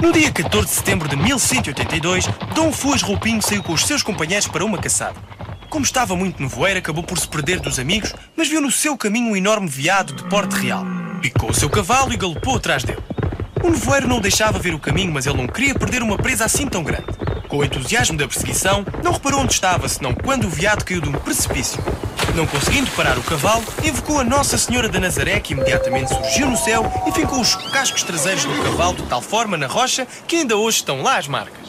No dia 14 de setembro de 1182, Dom Fuas Roupinho saiu com os seus companheiros para uma caçada. Como estava muito no voeiro, acabou por se perder dos amigos, mas viu no seu caminho um enorme veado de porte real. Picou o seu cavalo e galopou atrás dele. O nevoeiro não o deixava ver o caminho, mas ele não queria perder uma presa assim tão grande. Com o entusiasmo da perseguição, não reparou onde estava, senão quando o veado caiu de um precipício. Não conseguindo parar o cavalo, invocou a Nossa Senhora da Nazaré, que imediatamente surgiu no céu e fincou os cascos traseiros do cavalo de tal forma na rocha que ainda hoje estão lá as marcas.